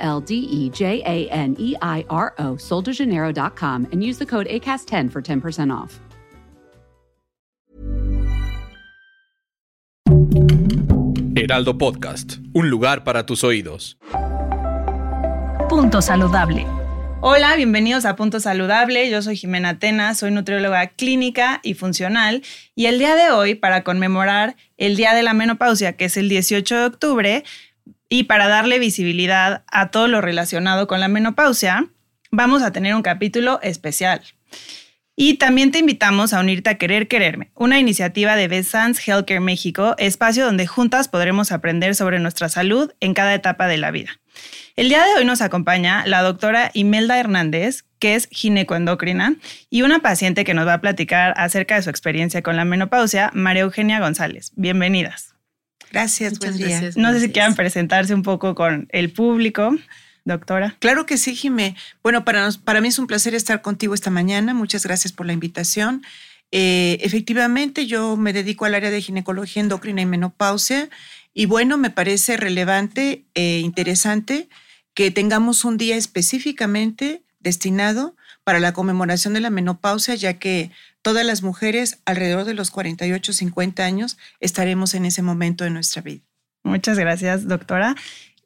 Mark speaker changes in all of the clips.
Speaker 1: L D E J A N E I R O, soldejaneiro.com, and use the code ACAST10 for 10% off.
Speaker 2: Heraldo Podcast, un lugar para tus oídos.
Speaker 3: Punto saludable. Hola, bienvenidos a Punto Saludable. Yo soy Jimena Tena, soy nutrióloga clínica y funcional. Y el día de hoy, para conmemorar el Día de la Menopausia, que es el 18 de octubre, y para darle visibilidad a todo lo relacionado con la menopausia, vamos a tener un capítulo especial. Y también te invitamos a unirte a Querer Quererme, una iniciativa de Besans Healthcare México, espacio donde juntas podremos aprender sobre nuestra salud en cada etapa de la vida. El día de hoy nos acompaña la doctora Imelda Hernández, que es ginecoendocrina, y una paciente que nos va a platicar acerca de su experiencia con la menopausia, María Eugenia González. Bienvenidas.
Speaker 4: Gracias, buen día.
Speaker 3: no sé si quieran presentarse un poco con el público. Doctora.
Speaker 4: Claro que sí, Jimé. Bueno, para, para mí es un placer estar contigo esta mañana. Muchas gracias por la invitación. Eh, efectivamente, yo me dedico al área de ginecología endocrina y menopausia y bueno, me parece relevante e interesante que tengamos un día específicamente destinado para la conmemoración de la menopausia, ya que todas las mujeres alrededor de los 48, 50 años estaremos en ese momento de nuestra vida.
Speaker 3: Muchas gracias, doctora.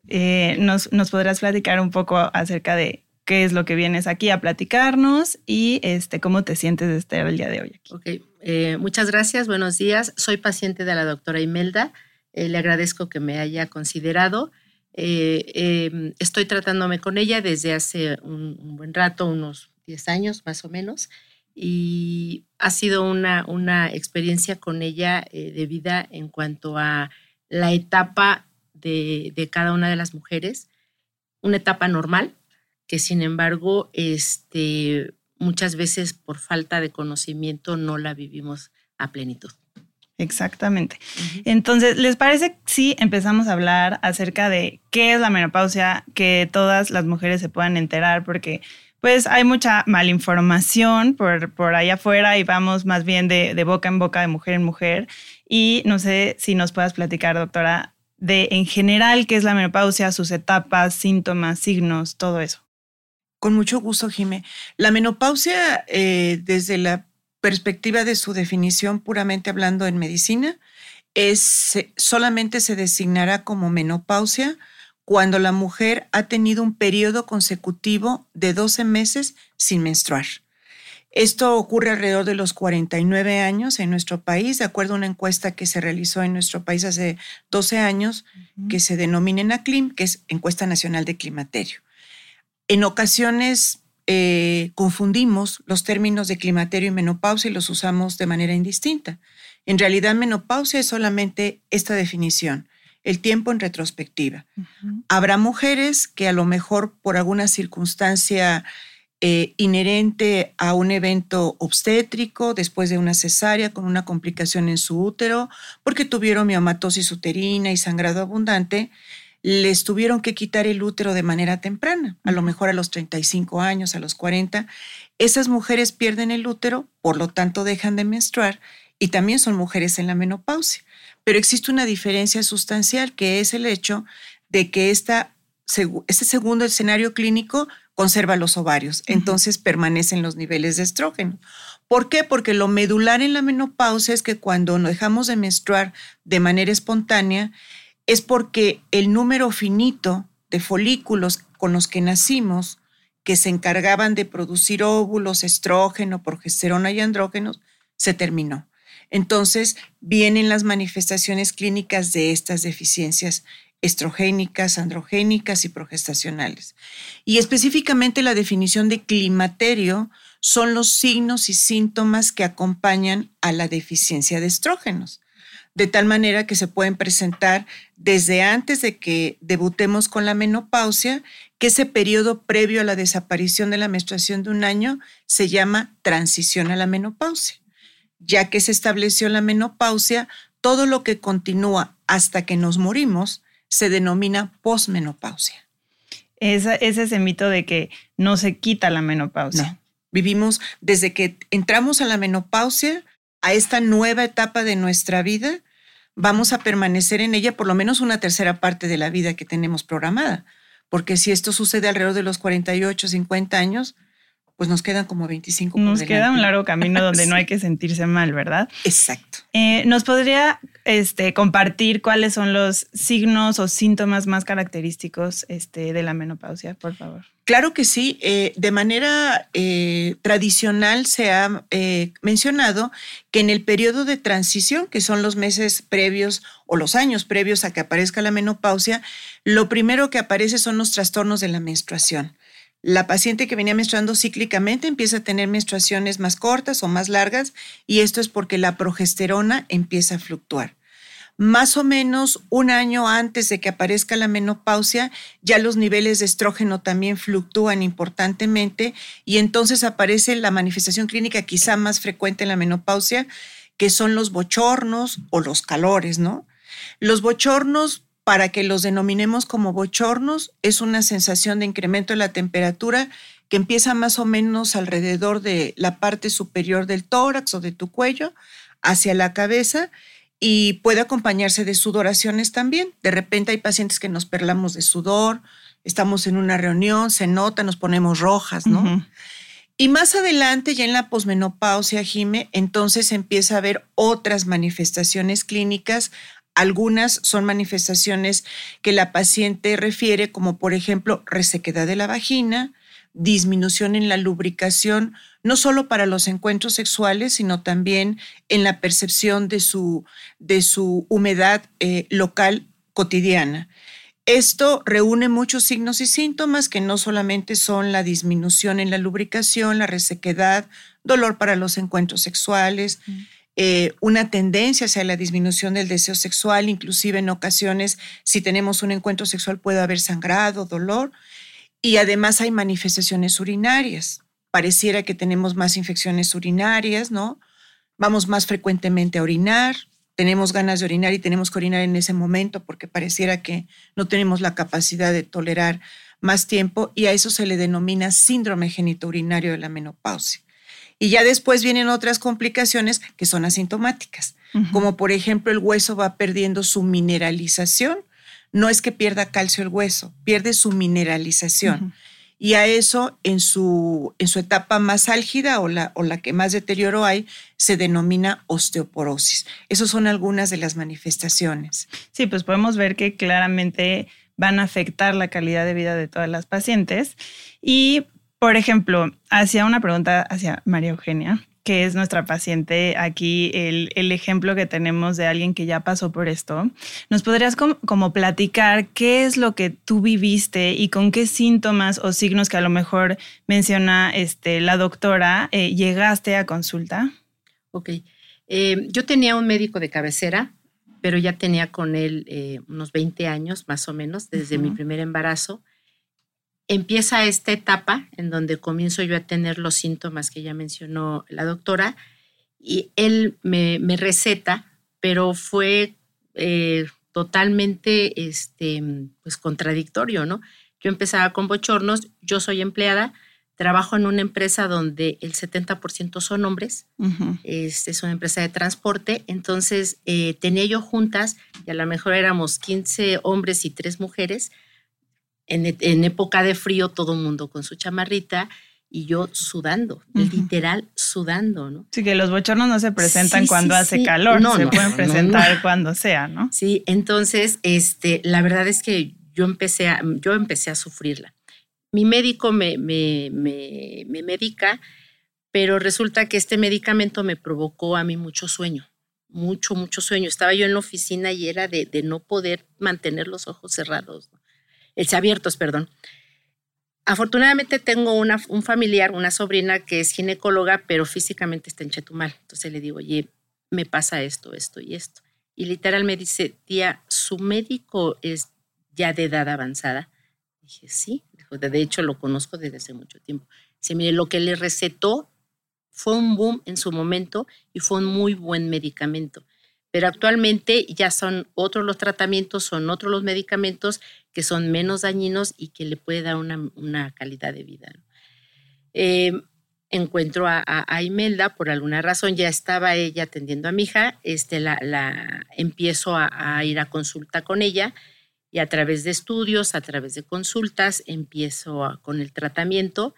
Speaker 3: Eh, nos, podrás platicar un poco acerca de qué es lo que vienes aquí a platicarnos y este, cómo te sientes de estar el día de hoy aquí.
Speaker 5: Ok, eh, muchas gracias, buenos días. Soy paciente de la doctora Imelda. Eh, le agradezco que me haya considerado. Em, estoy tratándome con ella desde hace un, un, buen rato, unos 10 años más o menos, y ha sido una, una experiencia con ella de vida en cuanto a la etapa de, cada una de las mujeres, una etapa normal, que sin embargo, este, muchas veces por falta de conocimiento no la vivimos a plenitud.
Speaker 3: Exactamente. Entonces, ¿les parece si empezamos a hablar acerca de qué es la menopausia, que todas las mujeres se puedan enterar? Porque pues hay mucha malinformación por, por allá afuera y vamos más bien de, boca en boca, de mujer en mujer. Y no sé si nos puedas platicar, doctora, de en general qué es la menopausia, sus etapas, síntomas, signos, todo eso.
Speaker 4: Con mucho gusto, Jimé. La menopausia, eh, desde la perspectiva de su definición puramente hablando en medicina, es, solamente se designará como menopausia cuando la mujer ha tenido un periodo consecutivo de 12 meses sin menstruar. Esto ocurre alrededor de los 49 años en nuestro país, de acuerdo a una encuesta que se realizó en nuestro país hace 12 años, que se denomina ENACLIM, que es Encuesta Nacional de Climaterio. En ocasiones eh, confundimos los términos de climaterio y menopausia y los usamos de manera indistinta. En realidad, menopausia es solamente esta definición, el tiempo en retrospectiva. Habrá mujeres que a lo mejor por alguna circunstancia eh, inherente a un evento obstétrico después de una cesárea con una complicación en su útero, porque tuvieron miomatosis uterina y sangrado abundante, les tuvieron que quitar el útero de manera temprana, a lo mejor a los 35 años, a los 40. Esas mujeres pierden el útero, por lo tanto dejan de menstruar y también son mujeres en la menopausia. Pero existe una diferencia sustancial que es el hecho de que esta, este segundo escenario clínico conserva los ovarios, entonces permanecen los niveles de estrógeno. ¿Por qué? Porque lo medular en la menopausia es que cuando nos dejamos de menstruar de manera espontánea, es porque el número finito de folículos con los que nacimos, que se encargaban de producir óvulos, estrógeno, progesterona y andrógenos, se terminó. Entonces vienen las manifestaciones clínicas de estas deficiencias estrogénicas, androgénicas y progestacionales. Y específicamente la definición de climaterio son los signos y síntomas que acompañan a la deficiencia de estrógenos. de tal manera que se pueden presentar desde antes de que debutemos con la menopausia, que ese periodo previo a la desaparición de la menstruación de un año se llama transición a la menopausia. Ya que se estableció la menopausia, todo lo que continúa hasta que nos morimos se denomina posmenopausia.
Speaker 3: Ese es ese mito de que no se quita la menopausia.
Speaker 4: Vivimos desde que entramos a la menopausia, a esta nueva etapa de nuestra vida, vamos a permanecer en ella por lo menos una tercera parte de la vida que tenemos programada. Porque si esto sucede alrededor de los 48, 50 años, pues nos quedan como 25.
Speaker 3: Nos queda un largo camino donde no hay que sentirse mal, ¿verdad?
Speaker 4: Exacto.
Speaker 3: Eh, ¿Nos podría este, compartir cuáles son los signos o síntomas más característicos este, de la menopausia, por favor?
Speaker 4: Claro que sí. Eh, de manera eh, tradicional se ha mencionado que en el periodo de transición, que son los meses previos o los años previos a que aparezca la menopausia, lo primero que aparece son los trastornos de la menstruación la paciente que venía menstruando cíclicamente empieza a tener menstruaciones más cortas o más largas y esto es porque la progesterona empieza a fluctuar. Más o menos un año antes de que aparezca la menopausia, ya los niveles de estrógeno también fluctúan importantemente y entonces aparece la manifestación clínica quizá más frecuente en la menopausia, que son los bochornos o los calores, ¿no? Los bochornos para que los denominemos como bochornos, es una sensación de incremento de la temperatura que empieza más o menos alrededor de la parte superior del tórax o de tu cuello hacia la cabeza y puede acompañarse de sudoraciones también. De repente hay pacientes que nos perlamos de sudor, estamos en una reunión, se nota, nos ponemos rojas, ¿no? Y más adelante, ya en la posmenopausia, Jime, entonces empieza a haber otras manifestaciones clínicas algunas son manifestaciones que la paciente refiere, como por ejemplo resequedad de la vagina, disminución en la lubricación, no solo para los encuentros sexuales, sino también en la percepción de su, de su humedad eh, local cotidiana. Esto reúne muchos signos y síntomas que no solamente son la disminución en la lubricación, la resequedad, dolor para los encuentros sexuales, mm. Eh, una tendencia hacia la disminución del deseo sexual, inclusive en ocasiones, si tenemos un encuentro sexual puede haber sangrado, dolor, y además hay manifestaciones urinarias. Pareciera que tenemos más infecciones urinarias, ¿no? Vamos más frecuentemente a orinar, tenemos ganas de orinar y tenemos que orinar en ese momento porque pareciera que no tenemos la capacidad de tolerar más tiempo y a eso se le denomina síndrome genitourinario de la menopausia. Y ya después vienen otras complicaciones que son asintomáticas, como por ejemplo el hueso va perdiendo su mineralización. No es que pierda calcio el hueso, pierde su mineralización. Y a eso, en su, en su etapa más álgida o la, o la que más deterioro hay, se denomina osteoporosis. Esas son algunas de las manifestaciones.
Speaker 3: Sí, pues podemos ver que claramente van a afectar la calidad de vida de todas las pacientes. Y por ejemplo, hacía una pregunta hacia María Eugenia, que es nuestra paciente aquí, el, ejemplo que tenemos de alguien que ya pasó por esto. ¿Nos podrías como platicar qué es lo que tú viviste y con qué síntomas o signos que a lo mejor menciona este, la doctora eh, llegaste a consulta?
Speaker 5: Ok. Eh, yo tenía un médico de cabecera, pero ya tenía con él eh, unos 20 años más o menos desde mi primer embarazo empieza esta etapa en donde comienzo yo a tener los síntomas que ya mencionó la doctora y él me, receta, pero fue eh, totalmente este, pues, contradictorio, ¿no? Yo empezaba con bochornos, yo soy empleada, trabajo en una empresa donde el 70% son hombres, este, es, una empresa de transporte, entonces eh, tenía yo juntas, y a lo mejor éramos 15 hombres y 3 mujeres, e, en, época de frío todo el mundo con su chamarrita y yo sudando, literal sudando, ¿no?
Speaker 3: Sí, que los bochornos no se presentan cuando hace calor, no, se pueden presentar cuando sea, ¿no?
Speaker 5: Sí, entonces, este, la verdad es que yo empecé a, yo empecé a sufrirla. Mi médico me, me, me, me medica, pero resulta que este medicamento me provocó a mí mucho sueño, mucho, mucho sueño. Estaba yo en la oficina y era de, de no poder mantener los ojos cerrados. ¿no? El abiertos, perdón. Afortunadamente tengo una, un familiar, una sobrina que es ginecóloga, pero físicamente está en Chetumal. Entonces le digo, oye, me pasa esto, esto y esto. Y literal me dice, tía, ¿su médico es ya de edad avanzada? Dije, sí. de hecho lo conozco desde hace mucho tiempo. Dice, mire, lo que le recetó fue un boom en su momento y fue un muy buen medicamento. Pero actualmente ya son otros los tratamientos, son otros los medicamentos que son menos dañinos y que le puede dar una, calidad de vida. Eh, encuentro a, Imelda, por alguna razón ya estaba ella atendiendo a mi hija, este, la, empiezo a, ir a consulta con ella y a través de estudios, a través de consultas, empiezo con el tratamiento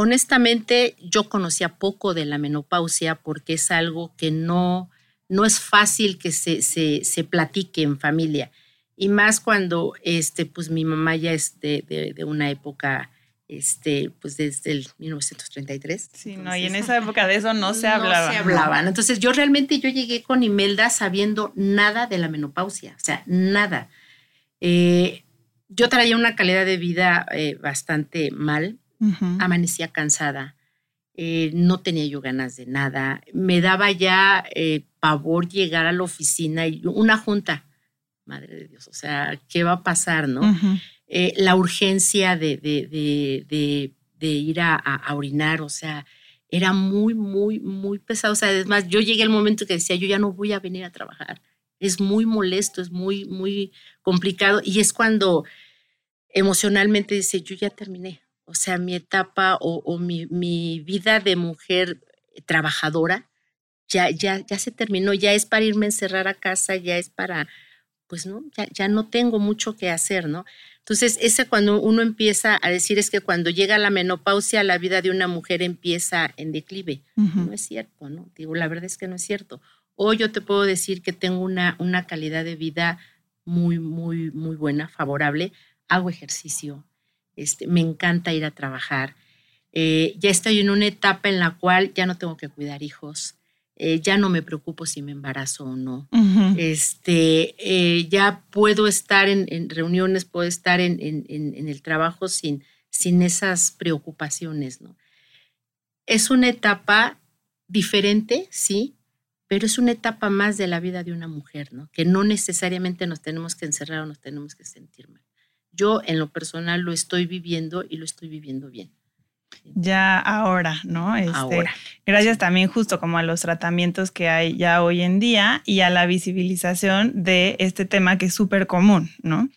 Speaker 5: honestamente, yo conocía poco de la menopausia porque es algo que no, no es fácil que se, se, platique en familia. Y más cuando este, pues, mi mamá ya es de, una época, este, pues desde el 1933.
Speaker 3: Sí, no, y en esa época de eso no se hablaba.
Speaker 5: No se hablaban. Entonces yo realmente yo llegué con Imelda sabiendo nada de la menopausia, o sea, nada. Eh, yo traía una calidad de vida eh, bastante mal, amanecía cansada, eh, no tenía yo ganas de nada, me daba ya pavor llegar a la oficina y una junta, madre de Dios, o sea, ¿qué va a pasar, no? Eh, la urgencia de, de, ir a, orinar, o sea, era muy, muy, muy pesado. O sea, además, yo llegué al momento que decía, yo ya no voy a venir a trabajar. Es muy molesto, es muy, muy complicado. Y es cuando emocionalmente dice, yo ya terminé. O sea, mi etapa o, mi, vida de mujer trabajadora ya, ya, ya se terminó, ya es para irme a encerrar a casa, ya es para, pues no, ya, ya no tengo mucho que hacer, ¿no? Entonces, ese cuando uno empieza a decir es que cuando llega la menopausia, la vida de una mujer empieza en declive. No es cierto, ¿no? Digo, la verdad es que no es cierto. O yo te puedo decir que tengo una, una calidad de vida muy, muy, muy buena, favorable. Hago ejercicio, este, me encanta ir a trabajar. Eh, ya estoy en una etapa en la cual ya no tengo que cuidar hijos, eh, ya no me preocupo si me embarazo o no. este, eh, ya puedo estar en, reuniones, puedo estar en, el trabajo sin, sin esas preocupaciones. ¿no? Es una etapa diferente, sí, pero es una etapa más de la vida de una mujer, ¿no? que no necesariamente nos tenemos que encerrar o nos tenemos que sentir mal yo en lo personal lo estoy viviendo y lo estoy viviendo bien.
Speaker 3: Ya ahora, ¿no? Este, ahora. Gracias también justo como a los tratamientos que hay ya hoy en día y a la visibilización de este tema que es súper común, ¿no?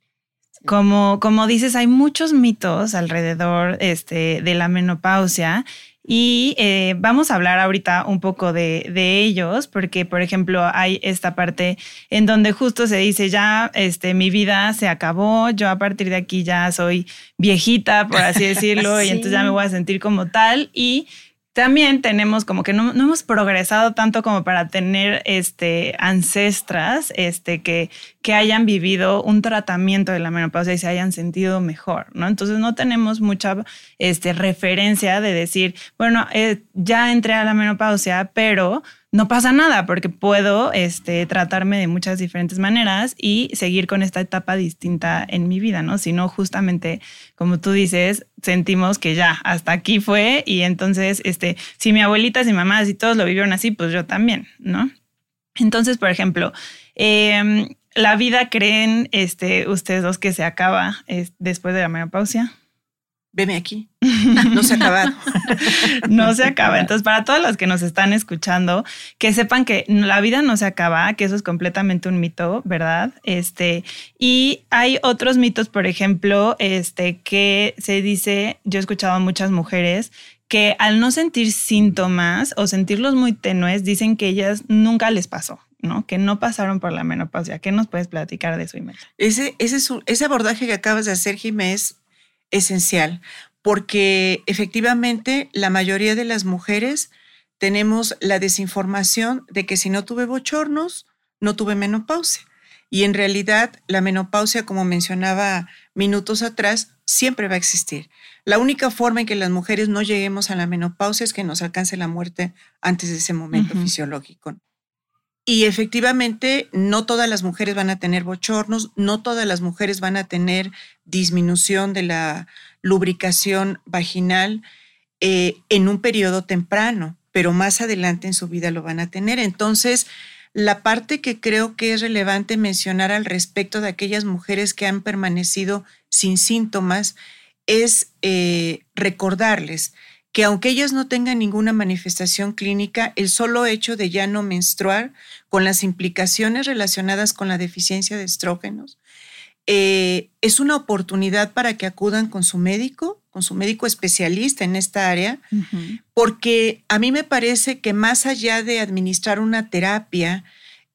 Speaker 3: Como, como dices, hay muchos mitos alrededor este, de la menopausia y eh, vamos a hablar ahorita un poco de, ellos, porque, por ejemplo, hay esta parte en donde justo se dice, ya este, mi vida se acabó, yo a partir de aquí ya soy viejita, por así decirlo, y entonces ya me voy a sentir como tal. Y también tenemos como que no, hemos progresado tanto como para tener este, ancestras este, que, que hayan vivido un tratamiento de la menopausia y se hayan sentido mejor, ¿no? Entonces no tenemos mucha este, referencia de decir, bueno, eh, ya entré a la menopausia, pero no pasa nada porque puedo este, tratarme de muchas diferentes maneras y seguir con esta etapa distinta en mi vida, ¿no? Si no, justamente, como tú dices, sentimos que ya, hasta aquí fue y entonces, este, si mi abuelita, si mamá, si todos lo vivieron así, pues yo también, ¿no? Entonces, por ejemplo, em, la vida creen este, ustedes dos que se acaba después de la menopausia
Speaker 4: veme aquí. No se ha acabado.
Speaker 3: no se acaba. Entonces, para todos los que nos están escuchando, que sepan que la vida no se acaba, que eso es completamente un mito, ¿verdad? Este, y hay otros mitos, por ejemplo, este, que se dice, yo he escuchado a muchas mujeres que al no sentir síntomas o sentirlos muy tenues, dicen que ellas nunca les pasó. ¿no? Que no pasaron por la menopausia. ¿Qué nos puedes platicar de eso, Imelda?
Speaker 4: Ese, ese, ese abordaje que acabas de hacer, Jiménez, esencial, porque efectivamente la mayoría de las mujeres tenemos la desinformación de que si no tuve bochornos, no tuve menopausia. Y en realidad la menopausia, como mencionaba minutos atrás, siempre va a existir. La única forma en que las mujeres no lleguemos a la menopausia es que nos alcance la muerte antes de ese momento fisiológico. Y efectivamente, no todas las mujeres van a tener bochornos, no todas las mujeres van a tener disminución de la lubricación vaginal eh, en un periodo temprano, pero más adelante en su vida lo van a tener. Entonces, La parte que creo que es relevante mencionar al respecto de aquellas mujeres que han permanecido sin síntomas es eh, recordarles que aunque ellas no tengan ninguna manifestación clínica, el solo hecho de ya no menstruar, con las implicaciones relacionadas con la deficiencia de estrógenos, eh, es una oportunidad para que acudan con su médico, con su médico especialista en esta área, porque a mí me parece que más allá de administrar una terapia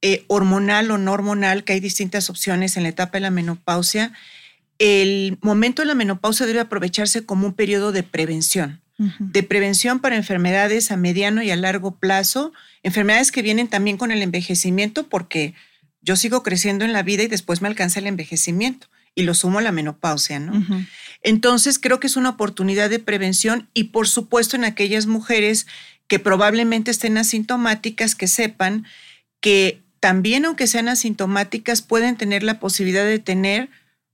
Speaker 4: eh, hormonal o no hormonal, que hay distintas opciones en la etapa de la menopausia, el momento de la menopausia debe aprovecharse como un periodo de prevención de prevención para enfermedades a mediano y a largo plazo, enfermedades que vienen también con el envejecimiento, porque yo sigo creciendo en la vida y después me alcanza el envejecimiento y lo sumo a la menopausia, ¿no? Entonces creo que es una oportunidad de prevención y por supuesto en aquellas mujeres que probablemente estén asintomáticas, que sepan que también aunque sean asintomáticas pueden tener la posibilidad de tener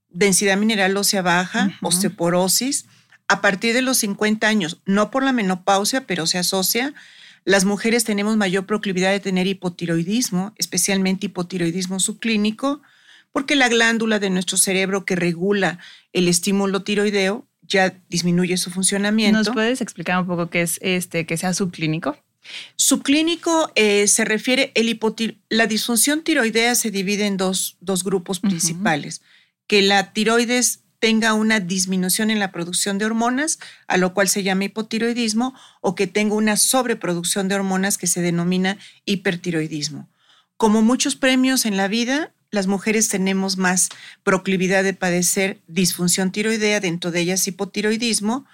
Speaker 4: densidad mineral ósea baja, osteoporosis, a partir de los 50 años, no por la menopausia, pero se asocia, las mujeres tenemos mayor proclividad de tener hipotiroidismo, especialmente hipotiroidismo subclínico, porque la glándula de nuestro cerebro que regula el estímulo tiroideo ya disminuye su funcionamiento.
Speaker 3: ¿Nos puedes explicar un poco qué es este, que sea subclínico?
Speaker 4: Subclínico eh, se refiere, el la disfunción tiroidea se divide en dos, grupos principales, que la tiroides tenga una disminución en la producción de hormonas, a lo cual se llama hipotiroidismo, o que tenga una sobreproducción de hormonas que se denomina hipertiroidismo. Como muchos premios en la vida, las mujeres tenemos más proclividad de padecer disfunción tiroidea, dentro de ellas hipotiroidismo,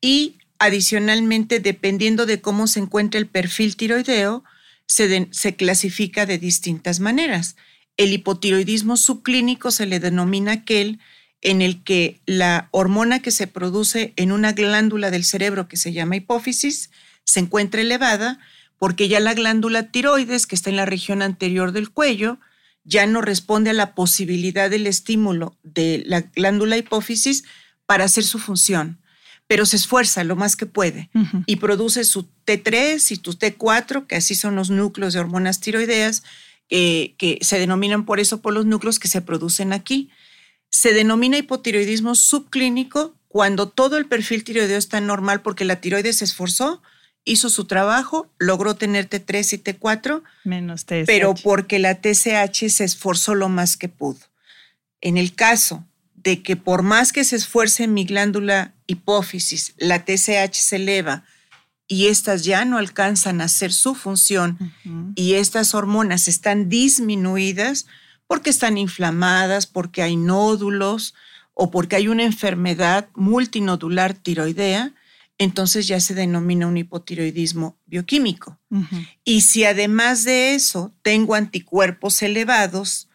Speaker 4: y adicionalmente, dependiendo de cómo se encuentra el perfil tiroideo, se, se clasifica de distintas maneras. El hipotiroidismo subclínico se le denomina aquel en el que la hormona que se produce en una glándula del cerebro que se llama hipófisis se encuentra elevada porque ya la glándula tiroides que está en la región anterior del cuello ya no responde a la posibilidad del estímulo de la glándula hipófisis para hacer su función, pero se esfuerza lo más que puede y produce su T3 y tu T4, que así son los núcleos de hormonas tiroideas, eh, que se denominan por eso por los núcleos que se producen aquí. Se denomina hipotiroidismo subclínico cuando todo el perfil tiroideo está normal porque la tiroides se esforzó, hizo su trabajo, logró tener T3 y T4,
Speaker 3: menos TSH.
Speaker 4: pero porque la TSH se esforzó lo más que pudo. En el caso de que por más que se esfuerce mi glándula hipófisis, la TSH se eleva y estas ya no alcanzan a hacer su función y estas hormonas están disminuidas, porque están inflamadas, porque hay nódulos o porque hay una enfermedad multinodular tiroidea, entonces ya se denomina un hipotiroidismo bioquímico. Y si además de eso tengo anticuerpos elevados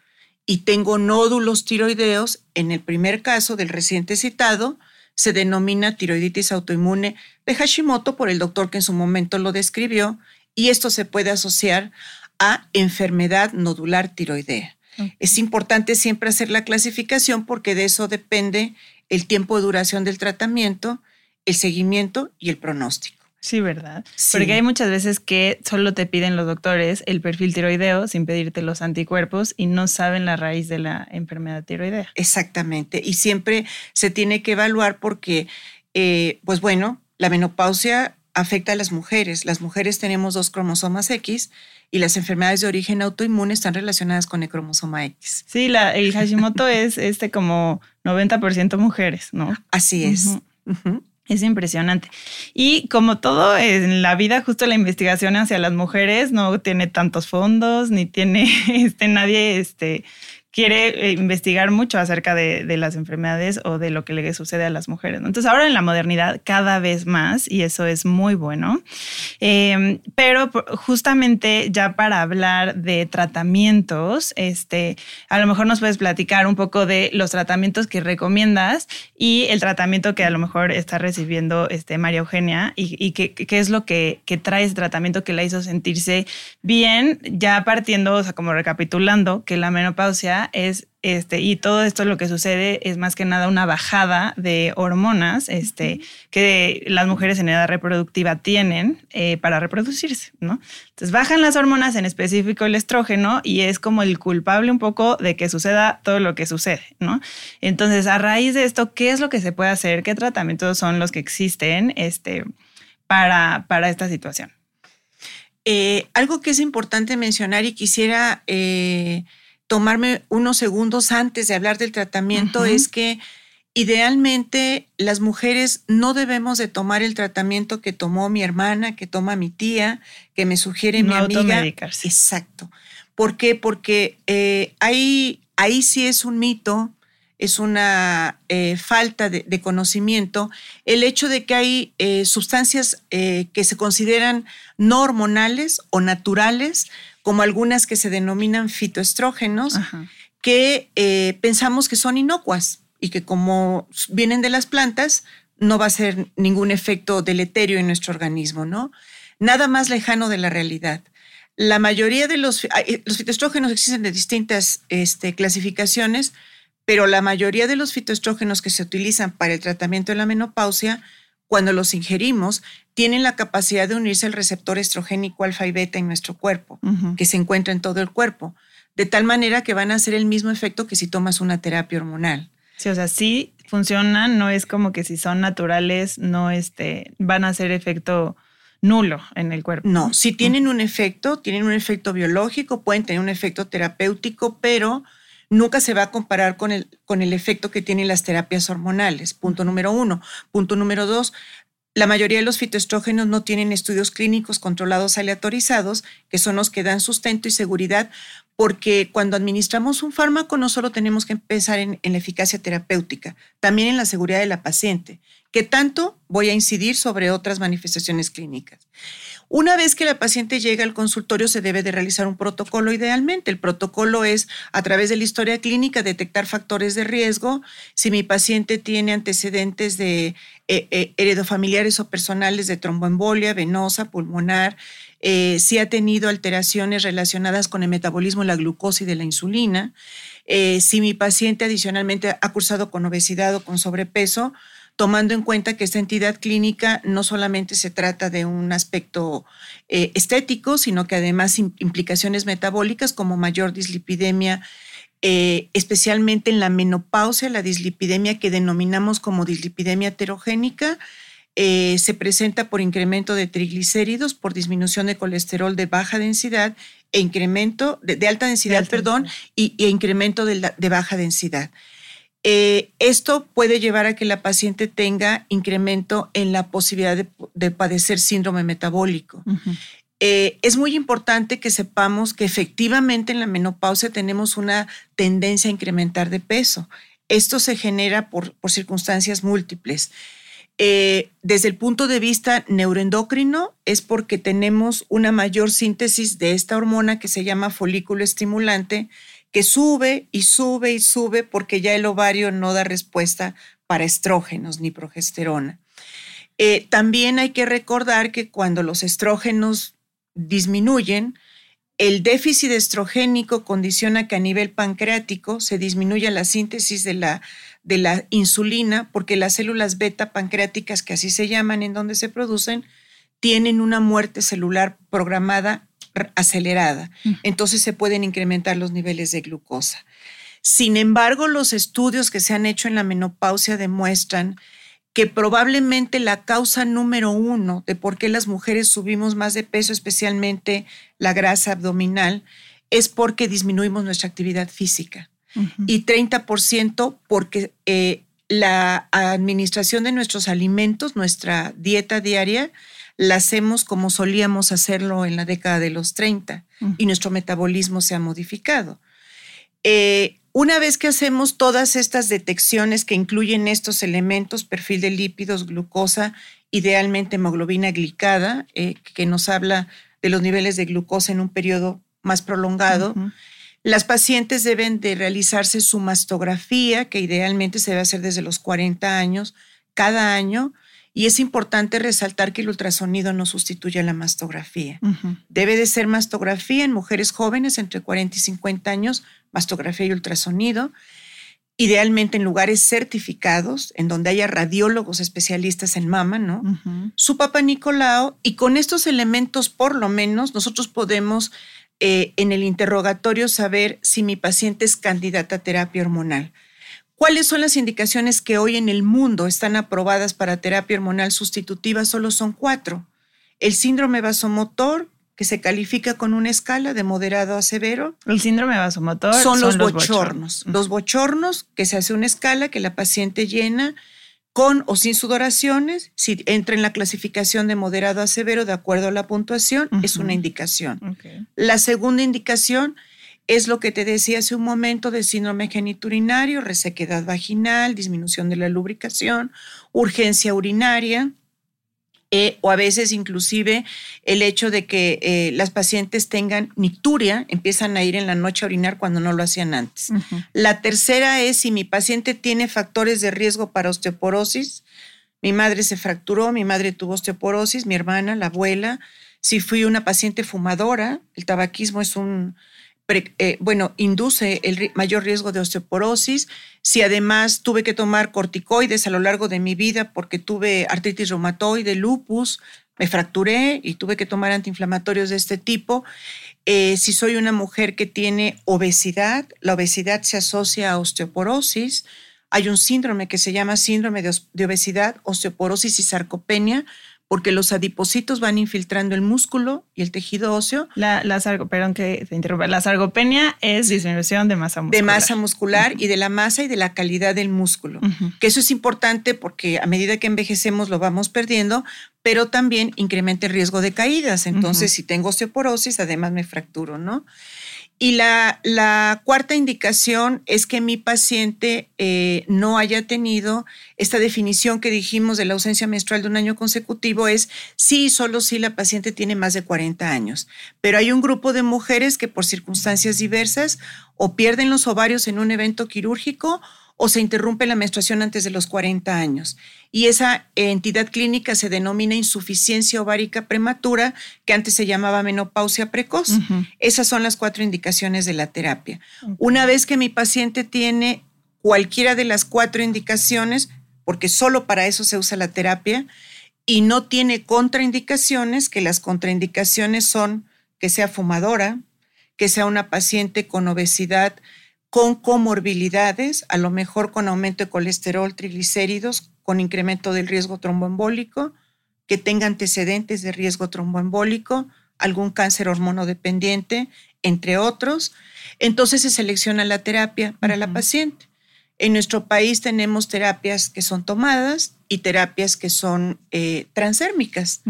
Speaker 4: y tengo nódulos tiroideos, en el primer caso del reciente citado, se denomina tiroiditis autoinmune de Hashimoto por el doctor que en su momento lo describió, y esto se puede asociar a enfermedad nodular tiroidea. Es importante siempre hacer la clasificación porque de eso depende el tiempo de duración del tratamiento, el seguimiento y el pronóstico.
Speaker 3: Sí, ¿verdad? Porque hay muchas veces que solo te piden los doctores el perfil tiroideo sin pedirte los anticuerpos y no saben la raíz de la enfermedad tiroidea.
Speaker 4: Exactamente. Y siempre se tiene que evaluar porque, eh, pues bueno, la menopausia afecta a las mujeres. Las mujeres tenemos dos cromosomas X y las enfermedades de origen autoinmune están relacionadas con el cromosoma X.
Speaker 3: Sí, la, el Hashimoto es este como 90% mujeres, ¿no?
Speaker 4: Así es.
Speaker 3: Es impresionante. Y como todo en la vida, justo la investigación hacia las mujeres no tiene tantos fondos, ni tiene este, nadie este, quiere eh, investigar mucho acerca de, las enfermedades o de lo que le sucede a las mujeres. Entonces ahora en la modernidad cada vez más y eso es muy bueno. Em, pero justamente ya para hablar de tratamientos, este, a lo mejor nos puedes platicar un poco de los tratamientos que recomiendas y el tratamiento que a lo mejor está recibiendo este, María Eugenia y, qué, es lo que trae ese tratamiento que la hizo sentirse bien, ya partiendo, o sea, como recapitulando, que la menopausia es este, y todo esto lo que sucede es más que nada una bajada de hormonas este, que las mujeres en edad reproductiva tienen eh, para reproducirse, ¿no? Entonces bajan las hormonas, en específico el estrógeno, y es como el culpable un poco de que suceda todo lo que sucede, ¿no? Entonces, a raíz de esto, ¿qué es lo que se puede hacer? ¿Qué tratamientos son los que existen este, para, para esta situación?
Speaker 4: Eh, algo que es importante mencionar y quisiera eh, tomarme unos segundos antes de hablar del tratamiento es que idealmente las mujeres no debemos de tomar el tratamiento que tomó mi hermana, que toma mi tía, que me sugiere mi amiga. Exacto. ¿Por qué? Porque eh, ahí, ahí sí es un mito, es una eh, falta de, conocimiento, el hecho de que hay eh, sustancias que se consideran no hormonales o naturales, como algunas que se denominan fitoestrógenos, que eh, pensamos que son inocuas y que como vienen de las plantas, no va a ser ningún efecto deleterio en nuestro organismo, ¿no? Nada más lejano de la realidad. La mayoría de los, los fitoestrógenos existen de distintas este, clasificaciones, pero la mayoría de los fitoestrógenos que se utilizan para el tratamiento de la menopausia, cuando los ingerimos, tienen la capacidad de unirse al receptor estrogénico alfa y beta en nuestro cuerpo, que se encuentra en todo el cuerpo, de tal manera que van a hacer el mismo efecto que si tomas una terapia hormonal.
Speaker 3: Sí, o sea, sí funcionan, no es como que si son naturales, no este, van a hacer efecto nulo en el cuerpo.
Speaker 4: No, si tienen un efecto, tienen un efecto biológico, pueden tener un efecto terapéutico, pero nunca se va a comparar con el, con el efecto que tienen las terapias hormonales. Punto número uno. Punto número dos, la mayoría de los fitoestrógenos no tienen estudios clínicos controlados aleatorizados, que son los que dan sustento y seguridad, porque cuando administramos un fármaco no solo tenemos que empezar en, la eficacia terapéutica, también en la seguridad de la paciente, que tanto voy a incidir sobre otras manifestaciones clínicas. Una vez que la paciente llega al consultorio se debe de realizar un protocolo idealmente. El protocolo es a través de la historia clínica detectar factores de riesgo. Si mi paciente tiene antecedentes de eh, eh, heredofamiliares o personales de tromboembolia venosa, pulmonar, eh, si ha tenido alteraciones relacionadas con el metabolismo de la glucosa y de la insulina, si mi paciente adicionalmente ha cursado con obesidad o con sobrepeso, tomando en cuenta que esta entidad clínica no solamente se trata de un aspecto eh, estético, sino que además implicaciones metabólicas como mayor dislipidemia, eh, especialmente en la menopausia, la dislipidemia que denominamos como dislipidemia heterogénica, eh, se presenta por incremento de triglicéridos, por disminución de colesterol de baja densidad e incremento de, alta densidad, perdón, y, e incremento de, de baja densidad. Eh, esto puede llevar a que la paciente tenga incremento en la posibilidad de, padecer síndrome metabólico. Eh, es muy importante que sepamos que efectivamente en la menopausia tenemos una tendencia a incrementar de peso. Esto se genera por, circunstancias múltiples. Eh, desde el punto de vista neuroendocrino, es porque tenemos una mayor síntesis de esta hormona que se llama folículo estimulante, que sube y sube y sube porque ya el ovario no da respuesta para estrógenos ni progesterona. Eh, también hay que recordar que cuando los estrógenos disminuyen, el déficit estrogénico condiciona que a nivel pancreático se disminuya la síntesis de la, de la insulina porque las células beta pancreáticas, que así se llaman, en donde se producen, tienen una muerte celular programada acelerada. Entonces se pueden incrementar los niveles de glucosa. Sin embargo, los estudios que se han hecho en la menopausia demuestran que probablemente la causa número uno de por qué las mujeres subimos más de peso, especialmente la grasa abdominal, es porque disminuimos nuestra actividad física. Y 30% porque eh, la administración de nuestros alimentos, nuestra dieta diaria, la hacemos como solíamos hacerlo en la década de los 30 y nuestro metabolismo se ha modificado. Eh, una vez que hacemos todas estas detecciones que incluyen estos elementos, perfil de lípidos, glucosa, idealmente hemoglobina glicada, eh, que nos habla de los niveles de glucosa en un periodo más prolongado, las pacientes deben de realizarse su mastografía, que idealmente se debe hacer desde los 40 años, cada año, Y es importante resaltar que el ultrasonido no sustituye a la mastografía. Debe de ser mastografía en mujeres jóvenes entre 40 y 50 años, mastografía y ultrasonido, idealmente en lugares certificados, en donde haya radiólogos especialistas en mama, ¿no? Su papá Nicolau, y con estos elementos por lo menos nosotros podemos eh, en el interrogatorio saber si mi paciente es candidata a terapia hormonal. ¿Cuáles son las indicaciones que hoy en el mundo están aprobadas para terapia hormonal sustitutiva? Solo son cuatro. El síndrome vasomotor, que se califica con una escala de moderado a severo.
Speaker 3: El síndrome vasomotor
Speaker 4: son, los, bochornos. Los bochornos, que se hace una escala que la paciente llena con o sin sudoraciones, si entra en la clasificación de moderado a severo de acuerdo a la puntuación, es una indicación. La segunda indicación es lo que te decía hace un momento de síndrome geniturinario, resequedad vaginal, disminución de la lubricación, urgencia urinaria. Eh, o a veces inclusive el hecho de que eh, las pacientes tengan nicturia, empiezan a ir en la noche a orinar cuando no lo hacían antes. La tercera es si mi paciente tiene factores de riesgo para osteoporosis. Mi madre se fracturó, mi madre tuvo osteoporosis, mi hermana, la abuela. Si fui una paciente fumadora, el tabaquismo es un, eh, bueno, induce el mayor riesgo de osteoporosis. Si además tuve que tomar corticoides a lo largo de mi vida porque tuve artritis reumatoide, lupus, me fracturé y tuve que tomar antiinflamatorios de este tipo. Eh, si soy una mujer que tiene obesidad, la obesidad se asocia a osteoporosis. Hay un síndrome que se llama síndrome de obesidad, osteoporosis y sarcopenia, porque los adipocitos van infiltrando el músculo y el tejido óseo.
Speaker 3: La, la perdón que te interrumpa. La sarcopenia es disminución de masa muscular.
Speaker 4: De masa muscular y de la masa y de la calidad del músculo. Que eso es importante porque a medida que envejecemos lo vamos perdiendo, pero también incrementa el riesgo de caídas. Entonces, si tengo osteoporosis, además me fracturo, ¿no? Y la, cuarta indicación es que mi paciente eh, no haya tenido esta definición que dijimos de la ausencia menstrual de un año consecutivo, es sí, solo si la paciente tiene más de 40 años. Pero hay un grupo de mujeres que por circunstancias diversas o pierden los ovarios en un evento quirúrgico o se interrumpe la menstruación antes de los 40 años. Y esa entidad clínica se denomina insuficiencia ovárica prematura, que antes se llamaba menopausia precoz. Esas son las cuatro indicaciones de la terapia. Una vez que mi paciente tiene cualquiera de las cuatro indicaciones, porque solo para eso se usa la terapia, y no tiene contraindicaciones, que las contraindicaciones son que sea fumadora, que sea una paciente con obesidad con comorbilidades, a lo mejor con aumento de colesterol, triglicéridos, con incremento del riesgo tromboembólico, que tenga antecedentes de riesgo tromboembólico, algún cáncer hormonodependiente, entre otros. Entonces se selecciona la terapia para la paciente. En nuestro país tenemos terapias que son tomadas y terapias que son eh, transérmicas.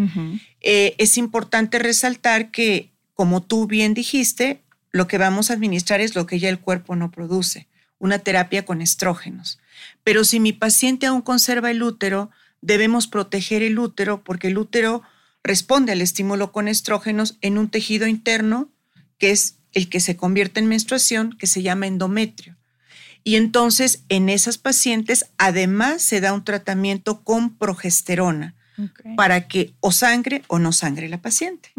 Speaker 4: Eh, es importante resaltar que, como tú bien dijiste, lo que vamos a administrar es lo que ya el cuerpo no produce, una terapia con estrógenos. Pero si mi paciente aún conserva el útero, debemos proteger el útero porque el útero responde al estímulo con estrógenos en un tejido interno que es el que se convierte en menstruación, que se llama endometrio. Y entonces en esas pacientes además se da un tratamiento con progesterona para que o sangre o no sangre la paciente.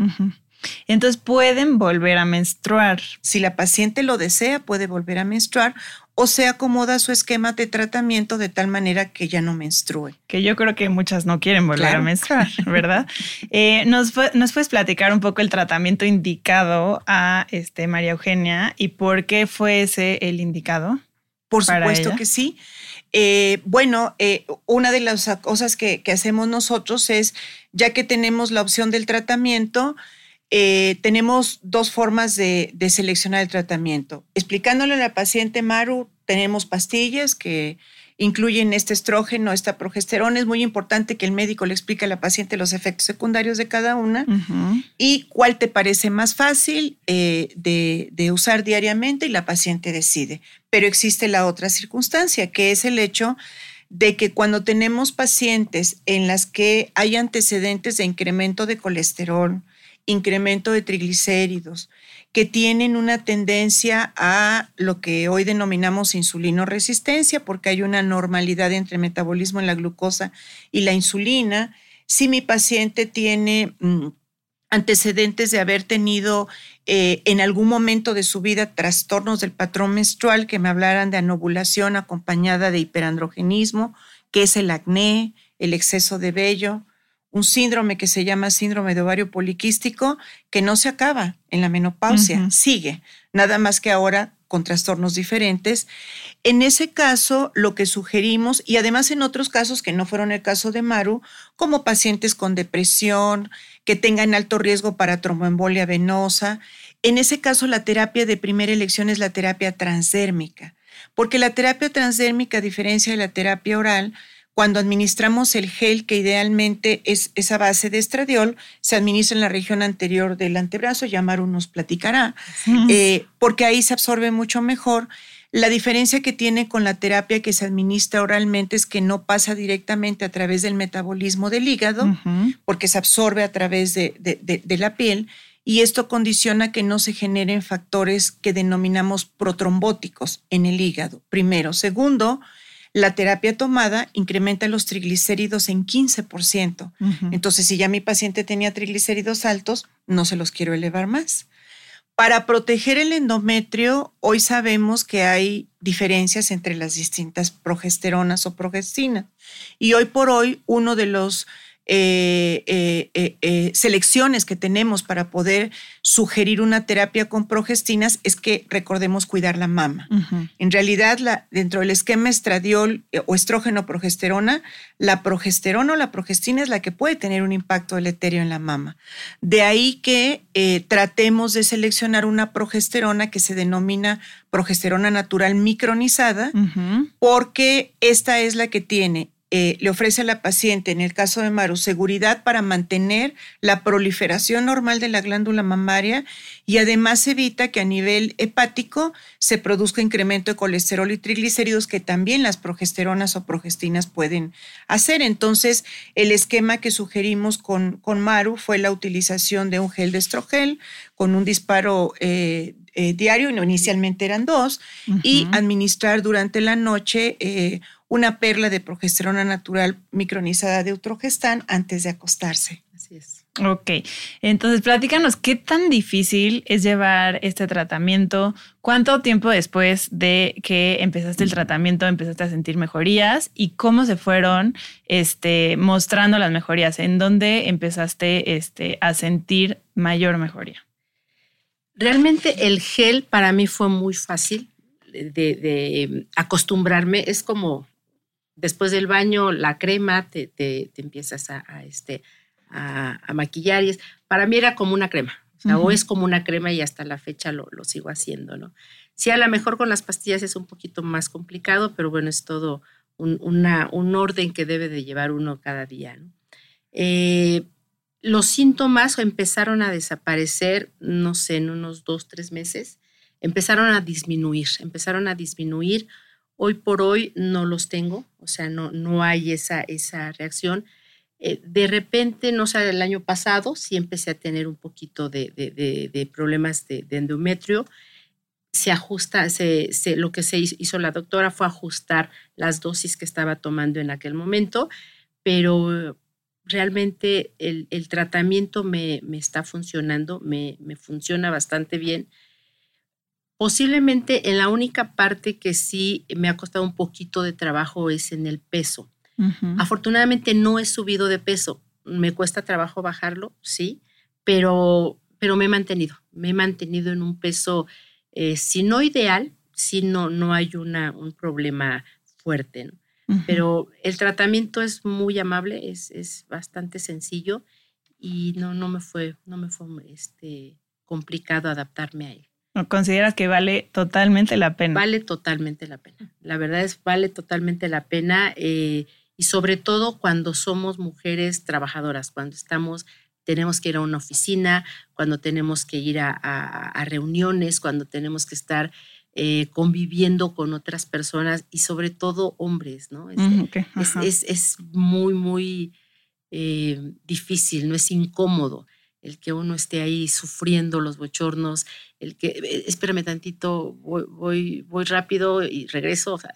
Speaker 3: Entonces pueden volver a menstruar.
Speaker 4: Si la paciente lo desea, puede volver a menstruar o se acomoda su esquema de tratamiento de tal manera que ya no menstrue.
Speaker 3: Que yo creo que muchas no quieren volver a menstruar, ¿verdad? Eh, ¿nos, puedes platicar un poco el tratamiento indicado a este, María Eugenia y por qué fue ese el indicado?
Speaker 4: Por supuesto que sí. Eh, bueno, eh, una de las cosas que, que hacemos nosotros es, ya que tenemos la opción del tratamiento, eh, tenemos dos formas de, seleccionar el tratamiento. Explicándole a la paciente Maru, tenemos pastillas que incluyen este estrógeno, esta progesterona. Es muy importante que el médico le explique a la paciente los efectos secundarios de cada una y cuál te parece más fácil eh, de, de, usar diariamente y la paciente decide. Pero existe la otra circunstancia, que es el hecho de que cuando tenemos pacientes en las que hay antecedentes de incremento de colesterol, incremento de triglicéridos, que tienen una tendencia a lo que hoy denominamos insulinoresistencia, porque hay una normalidad entre metabolismo en la glucosa y la insulina. Si mi paciente tiene mm, antecedentes de haber tenido eh, en algún momento de su vida trastornos del patrón menstrual, que me hablaran de anovulación acompañada de hiperandrogenismo, que es el acné, el exceso de vello, un síndrome que se llama síndrome de ovario poliquístico, que no se acaba en la menopausia, sigue, nada más que ahora con trastornos diferentes. En ese caso, lo que sugerimos, y además en otros casos que no fueron el caso de Maru, como pacientes con depresión, que tengan alto riesgo para tromboembolia venosa, en ese caso la terapia de primera elección es la terapia transdérmica, porque la terapia transdérmica, a diferencia de la terapia oral, cuando administramos el gel, que idealmente es esa base de estradiol, se administra en la región anterior del antebrazo, ya Maru nos platicará, eh, porque ahí se absorbe mucho mejor. La diferencia que tiene con la terapia que se administra oralmente es que no pasa directamente a través del metabolismo del hígado, porque se absorbe a través de, de, la piel, y esto condiciona que no se generen factores que denominamos protrombóticos en el hígado, primero. Segundo, la terapia tomada incrementa los triglicéridos en 15%. Entonces, si ya mi paciente tenía triglicéridos altos, no se los quiero elevar más. Para proteger el endometrio, hoy sabemos que hay diferencias entre las distintas progesteronas o progestinas. Y hoy por hoy, uno de los eh, eh, eh, selecciones que tenemos para poder sugerir una terapia con progestinas es que recordemos cuidar la mama. En realidad, la, dentro del esquema estradiol o estrógeno progesterona, la progesterona o la progestina es la que puede tener un impacto deleterio en la mama. De ahí que tratemos de seleccionar una progesterona que se denomina progesterona natural micronizada, porque esta es la que tiene eh, le ofrece a la paciente, en el caso de Maru, seguridad para mantener la proliferación normal de la glándula mamaria y además evita que a nivel hepático se produzca incremento de colesterol y triglicéridos que también las progesteronas o progestinas pueden hacer. Entonces, el esquema que sugerimos con, con Maru fue la utilización de un gel de estrogel con un disparo eh, eh, diario, inicialmente eran dos, y administrar durante la noche una perla de progesterona natural micronizada de utrogestán antes de acostarse.
Speaker 3: Ok, entonces platícanos qué tan difícil es llevar este tratamiento, cuánto tiempo después de que empezaste el tratamiento empezaste a sentir mejorías y cómo se fueron este, mostrando las mejorías, en dónde empezaste este, a sentir mayor mejoría.
Speaker 5: Realmente el gel para mí fue muy fácil de, de acostumbrarme, es como después del baño, la crema, te, te, empiezas a, este, a, maquillar. Y es, para mí era como una crema, o, es como una crema y hasta la fecha lo, lo, sigo haciendo, ¿no? Sí, a lo mejor con las pastillas es un poquito más complicado, pero bueno, es todo un, una, un orden que debe de llevar uno cada día, ¿no? Eh, los síntomas empezaron a desaparecer, no sé, en unos dos, tres meses, empezaron a disminuir, empezaron a disminuir Hoy por hoy no los tengo, o sea, no, no hay esa, esa reacción. Eh, de repente, no sé, el año pasado sí empecé a tener un poquito de, problemas de, endometrio. Se ajusta, lo que se hizo la doctora fue ajustar las dosis que estaba tomando en aquel momento, pero realmente el, tratamiento me, está funcionando, me, me funciona bastante bien Posiblemente en la única parte que sí me ha costado un poquito de trabajo es en el peso. Afortunadamente no he subido de peso. Me cuesta trabajo bajarlo, sí, pero, pero me he mantenido. Me he mantenido en un peso, eh, si no ideal, si no, no hay una, un problema fuerte. Pero el tratamiento es muy amable, es, es, bastante sencillo y no, no me fue, no me fue este, complicado adaptarme a él.
Speaker 3: ¿Consideras que vale totalmente la pena?
Speaker 5: Vale totalmente la pena. La verdad es, vale totalmente la pena eh, y sobre todo cuando somos mujeres trabajadoras, cuando estamos, tenemos que ir a una oficina, cuando tenemos que ir a, reuniones, cuando tenemos que estar eh, conviviendo con otras personas y sobre todo hombres, ¿no? Es, es, muy, muy eh, difícil, no es incómodo el que uno esté ahí sufriendo los bochornos, el que, eh, espérame tantito, voy, voy, voy rápido y regreso. O sea,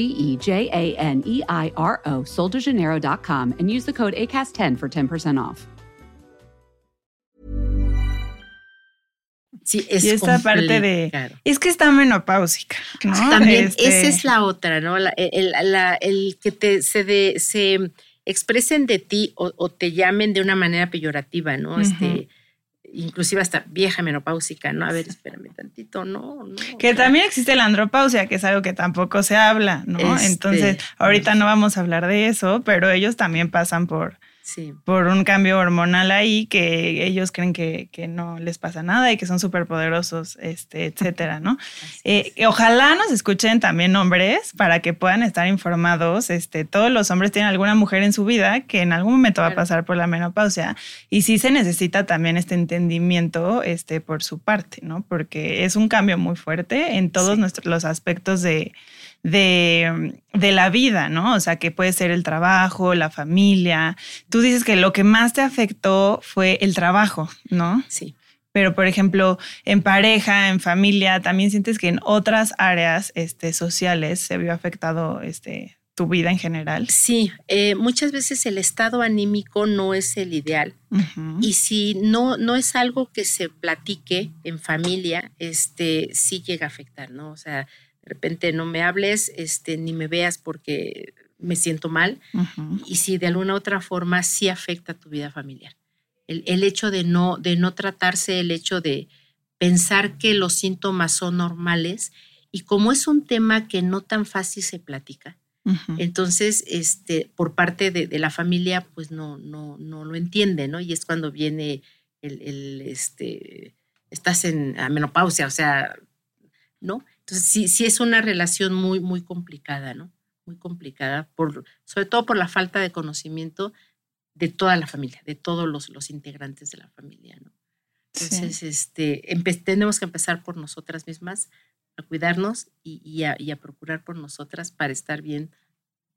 Speaker 1: E J A N E I R O, soldejaneiro.com, and use the code ACAST10 for 10% off.
Speaker 5: sí, es
Speaker 3: y esta parte de.
Speaker 5: complicado.
Speaker 3: Es que está menopáusica, ¿no?
Speaker 5: También,
Speaker 3: Este,
Speaker 5: esa es la otra, ¿no? La- el, la- el que te, se, de- se expresen de ti o, o te llamen de una manera peyorativa, ¿no? Este, inclusive hasta vieja menopáusica, ¿no? A ver, espérame tantito, no, no.
Speaker 3: Que también existe la andropausia, que es algo que tampoco se habla, ¿no?
Speaker 5: Este,
Speaker 3: Entonces, ahorita no vamos a hablar de eso, pero ellos también pasan por,
Speaker 5: Sí.
Speaker 3: por un cambio hormonal ahí que ellos creen que, que no les pasa nada y que son súper poderosos, este, etcétera, ¿no? Eh, ojalá nos escuchen también hombres para que puedan estar informados. Este, todos los hombres tienen alguna mujer en su vida que en algún momento va a
Speaker 5: Claro.
Speaker 3: pasar por la menopausia y sí se necesita también este entendimiento este, por su parte, ¿no? Porque es un cambio muy fuerte en todos
Speaker 5: Sí.
Speaker 3: nuestros los aspectos de, de, de la vida, ¿no? O sea, que puede ser el trabajo, la familia. Tú dices que lo que más te afectó fue el trabajo, ¿no?
Speaker 5: Sí.
Speaker 3: Pero, por ejemplo, en pareja, en familia, también sientes que en otras áreas este, sociales se vio afectado este, tu vida en general.
Speaker 5: Sí, eh, muchas veces el estado anímico no es el ideal. Y si no, no es algo que se platique en familia, este, sí llega a afectar, ¿no? O sea, de repente no me hables, este, ni me veas porque me siento mal. Y si de alguna otra forma sí afecta tu vida familiar. El, el hecho de no, de no tratarse, el hecho de pensar que los síntomas son normales y como es un tema que no tan fácil se platica, entonces, este, por parte de, de la familia, pues no, no, no lo entiende, ¿no? Y es cuando viene el, el, este, estás en a menopausia, o sea, ¿no? Entonces, sí, sí es una relación muy, muy complicada, ¿no? Muy complicada, por, sobre todo por la falta de conocimiento de toda la familia, de todos los, los integrantes de la familia, ¿no?
Speaker 3: Sí.
Speaker 5: Entonces, este, empe- tenemos que empezar por nosotras mismas, a cuidarnos y, y a, y a procurar por nosotras para estar bien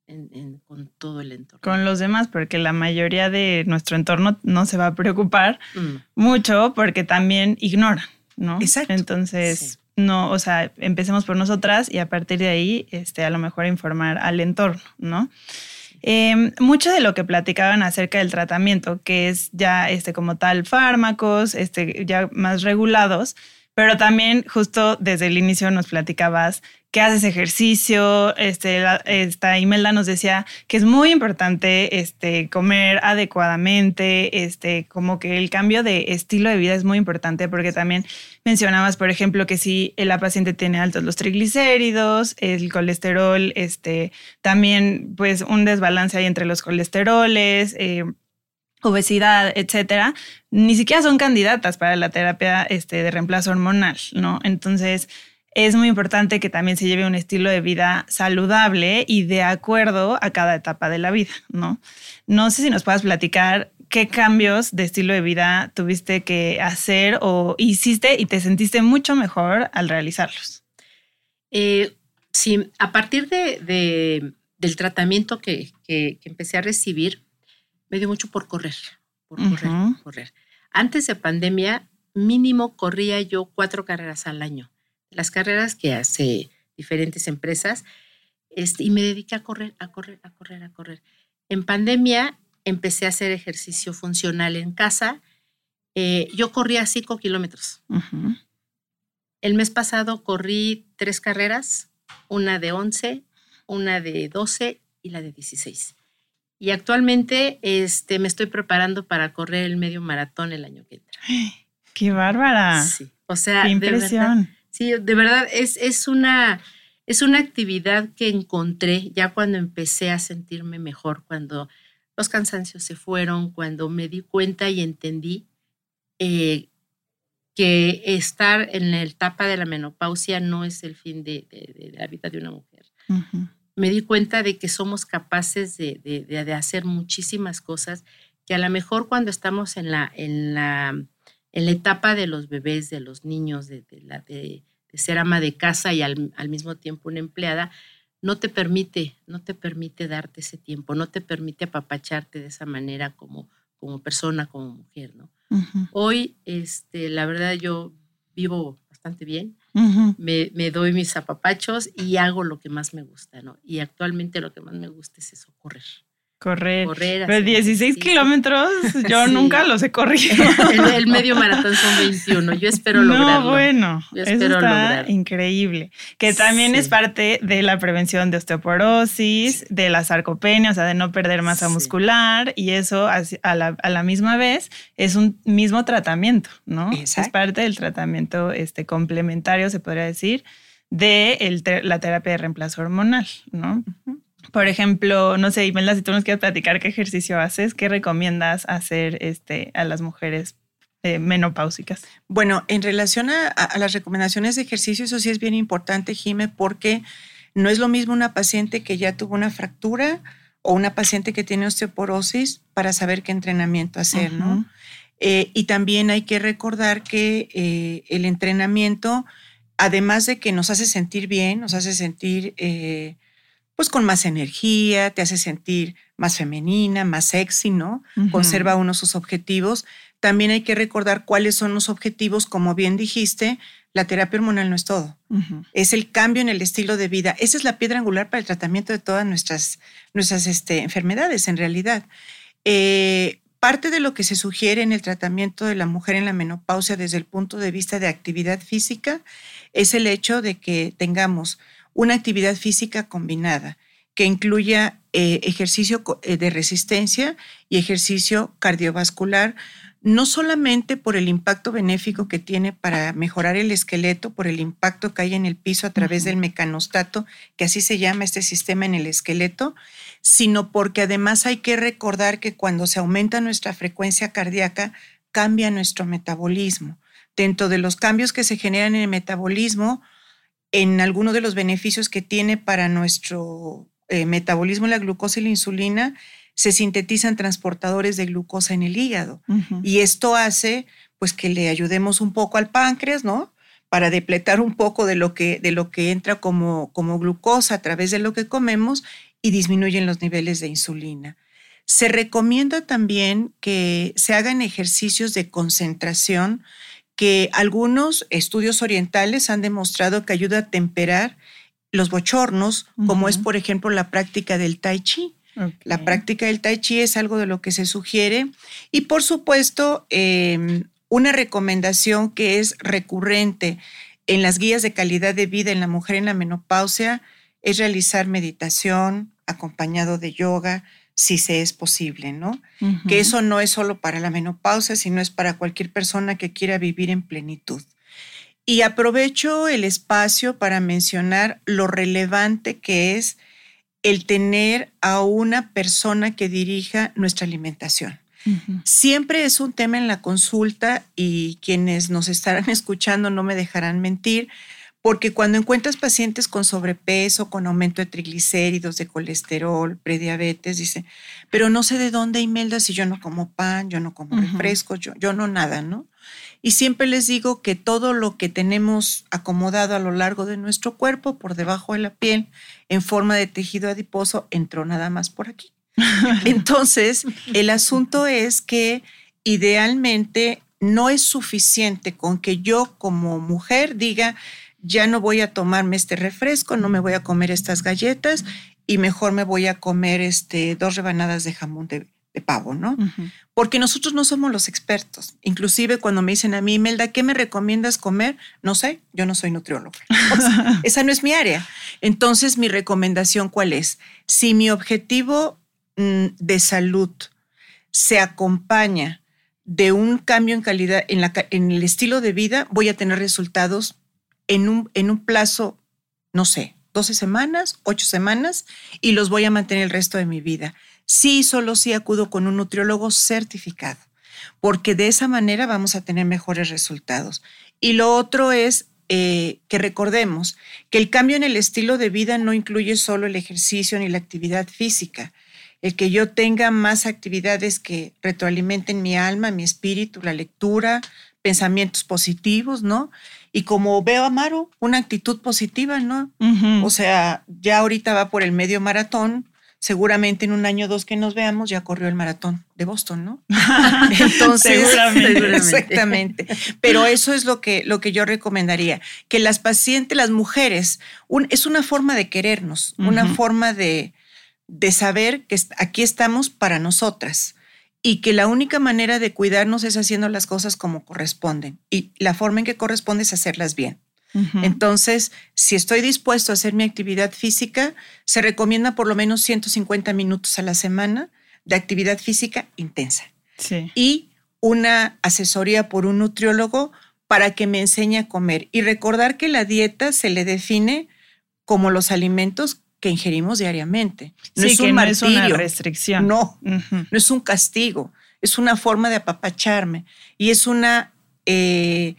Speaker 5: en- en- con todo el entorno.
Speaker 3: Con los demás, porque la mayoría de nuestro entorno no se va a preocupar
Speaker 5: Mm,
Speaker 3: mucho porque también ignoran, ¿no?
Speaker 4: Exacto.
Speaker 3: Entonces,
Speaker 5: Sí.
Speaker 3: No, o sea, empecemos por nosotras y a partir de ahí, este, a lo mejor informar al entorno, ¿no? Eh, mucho de lo que platicaban acerca del tratamiento, que es ya este, como tal fármacos, este, ya más regulados, pero también justo desde el inicio nos platicabas que haces ejercicio, este, la- esta Imelda nos decía que es muy importante este, comer adecuadamente, este, como que el cambio de estilo de vida es muy importante porque también mencionabas, por ejemplo, que si la paciente tiene altos los triglicéridos, el colesterol, este, también pues un desbalance ahí entre los colesteroles, eh, obesidad, etcétera, ni siquiera son candidatas para la terapia este, de reemplazo hormonal, ¿no? Entonces, es muy importante que también se lleve un estilo de vida saludable y de acuerdo a cada etapa de la vida, ¿no? No sé si nos puedas platicar qué cambios de estilo de vida tuviste que hacer o hiciste y te sentiste mucho mejor al realizarlos.
Speaker 5: Eh, sí, a partir de, de- del tratamiento que- que empecé a recibir, me dio mucho por correr, por correr, correr. Antes de pandemia, mínimo corría yo cuatro carreras al año. Las carreras que hace diferentes empresas, este, y me dediqué a correr, a correr, a correr, a correr. En pandemia empecé a hacer ejercicio funcional en casa. Eh, yo corría 5 kilómetros. El mes pasado corrí tres carreras, una de 11, una de 12 y la de 16. Y actualmente este, me estoy preparando para correr el medio maratón el año que entra.
Speaker 3: ¡Qué bárbara!
Speaker 5: Sí, o sea,
Speaker 3: ¡Qué impresión!
Speaker 5: De verdad, sí, de verdad es, es, una, es una actividad que encontré ya cuando empecé a sentirme mejor, cuando los cansancios se fueron, cuando me di cuenta y entendí eh, que estar en la etapa de la menopausia no es el fin de, de, de la vida de una mujer. Me di cuenta de que somos capaces de, de, hacer muchísimas cosas que a lo mejor cuando estamos en la, en la, en la etapa de los bebés, de los niños, de, la, de, ser ama de casa y al, al mismo tiempo una empleada, no te permite, no te permite darte ese tiempo, no te permite apapacharte de esa manera como, como persona, como mujer, ¿no? Hoy, este, la verdad, yo vivo bastante bien, me, me, doy mis apapachos y hago lo que más me gusta, ¿no? Y actualmente lo que más me gusta es eso, correr
Speaker 3: correr. correr Pero 16 kilómetros, yo nunca los he corrido.
Speaker 5: El, medio maratón son 21. Yo espero lograrlo.
Speaker 3: No, bueno, yo espero eso está increíble. Que también es parte de la prevención de osteoporosis, de la sarcopenia, o sea, de no perder masa muscular. Y eso a la, a la, misma vez es un mismo tratamiento, ¿no? Es parte del tratamiento este, complementario, se podría decir, de el, la terapia de reemplazo hormonal, ¿no? Por ejemplo, no sé, Imelda, si tú nos quieres platicar qué ejercicio haces, ¿qué recomiendas hacer este, a las mujeres eh, menopáusicas?
Speaker 4: Bueno, en relación a, las recomendaciones de ejercicio, eso sí es bien importante, Jime, porque no es lo mismo una paciente que ya tuvo una fractura o una paciente que tiene osteoporosis para saber qué entrenamiento hacer, ¿no? Eh, y también hay que recordar que eh, el entrenamiento, además de que nos hace sentir bien, nos hace sentir pues con más energía, te hace sentir más femenina, más sexy, ¿no? Conserva uno sus objetivos. También hay que recordar cuáles son los objetivos, como bien dijiste, la terapia hormonal no es todo. Es el cambio en el estilo de vida. Esa es la piedra angular para el tratamiento de todas nuestras, nuestras este, enfermedades, en realidad. Eh, parte de lo que se sugiere en el tratamiento de la mujer en la menopausia desde el punto de vista de actividad física es el hecho de que tengamos una actividad física combinada que incluya eh, ejercicio eh, de resistencia y ejercicio cardiovascular, no solamente por el impacto benéfico que tiene para mejorar el esqueleto, por el impacto que hay en el piso a través del mecanostato, que así se llama este sistema en el esqueleto, sino porque además hay que recordar que cuando se aumenta nuestra frecuencia cardíaca, cambia nuestro metabolismo. Dentro de los cambios que se generan en el metabolismo, en alguno de los beneficios que tiene para nuestro eh, metabolismo la glucosa y la insulina, se sintetizan transportadores de glucosa en el hígado. Y esto hace pues que le ayudemos un poco al páncreas, ¿no? Para depletar un poco de lo que, de lo que entra como, como glucosa a través de lo que comemos y disminuyen los niveles de insulina. Se recomienda también que se hagan ejercicios de concentración que algunos estudios orientales han demostrado que ayuda a temperar los bochornos, como es, por ejemplo, la práctica del tai chi. La práctica del tai chi es algo de lo que se sugiere. Y, por supuesto, em, una recomendación que es recurrente en las guías de calidad de vida en la mujer en la menopausia es realizar meditación acompañado de yoga, si se es posible, ¿no? Que eso no es solo para la menopausia, sino es para cualquier persona que quiera vivir en plenitud. Y aprovecho el espacio para mencionar lo relevante que es el tener a una persona que dirija nuestra alimentación. Siempre es un tema en la consulta y quienes nos estarán escuchando no me dejarán mentir porque cuando encuentras pacientes con sobrepeso, con aumento de triglicéridos, de colesterol, prediabetes, dice, pero no sé de dónde, Imelda, si yo no como pan, yo no como refrescos, yo, yo no nada, ¿no? Y siempre les digo que todo lo que tenemos acomodado a lo largo de nuestro cuerpo, por debajo de la piel, en forma de tejido adiposo, entró nada más por aquí. Entonces, el asunto es que idealmente no es suficiente con que yo como mujer diga, ya no voy a tomarme este refresco, no me voy a comer estas galletas y mejor me voy a comer este, dos rebanadas de jamón de, de pavo, ¿no? Porque nosotros no somos los expertos. Inclusive cuando me dicen a mí, Melda, ¿qué me recomiendas comer? No sé, yo no soy nutrióloga. esa no es mi área. Entonces, mi recomendación, ¿cuál es? Si mi objetivo mm, de salud se acompaña de un cambio en calidad, en, la, en el estilo de vida, voy a tener resultados en un, en un plazo, no sé, 12 semanas, 8 semanas, y los voy a mantener el resto de mi vida sí, solo sí acudo con un nutriólogo certificado, porque de esa manera vamos a tener mejores resultados. Y lo otro es eh, que recordemos que el cambio en el estilo de vida no incluye solo el ejercicio ni la actividad física. El que yo tenga más actividades que retroalimenten mi alma, mi espíritu, la lectura, pensamientos positivos, ¿no? Y como veo a Maru, una actitud positiva, ¿no? O sea, ya ahorita va por el medio maratón, seguramente en un año o dos que nos veamos ya corrió el maratón de Boston, ¿no? Entonces, seguramente. exactamente. Pero eso es lo que, lo que yo recomendaría, que las pacientes, las mujeres, es una forma de querernos, una forma de, de saber que aquí estamos para nosotras y que la única manera de cuidarnos es haciendo las cosas como corresponden y la forma en que corresponde es hacerlas bien. Entonces, si estoy dispuesto a hacer mi actividad física, se recomienda por lo menos 150 minutos a la semana de actividad física intensa. Y una asesoría por un nutriólogo para que me enseñe a comer. Y recordar que la dieta se le define como los alimentos que ingerimos diariamente.
Speaker 3: No es un no es una restricción.
Speaker 4: No, no es un castigo. Es una forma de apapacharme. Y es una... Eh,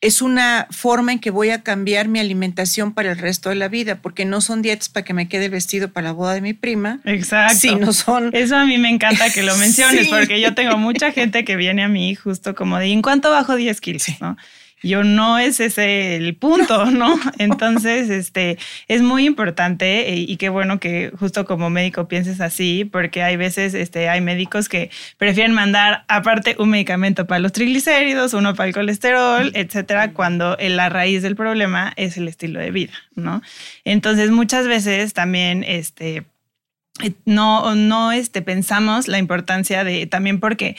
Speaker 4: es una forma en que voy a cambiar mi alimentación para el resto de la vida, porque no son dietas para que me quede el vestido para la boda de mi prima.
Speaker 3: Exacto.
Speaker 4: Sí, no son.
Speaker 3: Eso a mí me encanta que lo menciones, porque yo tengo mucha gente que viene a mí justo como de, ¿en cuánto bajo 10 kilos? ¿no? Yo no es ese el punto, ¿no? Entonces, este, es muy importante eh, y, qué bueno que justo como médico pienses así, porque hay veces, este, hay médicos que prefieren mandar aparte un medicamento para los triglicéridos, uno para el colesterol, etcétera, cuando la raíz del problema es el estilo de vida, ¿no? Entonces, muchas veces también, este, no, no, este, pensamos la importancia de, también porque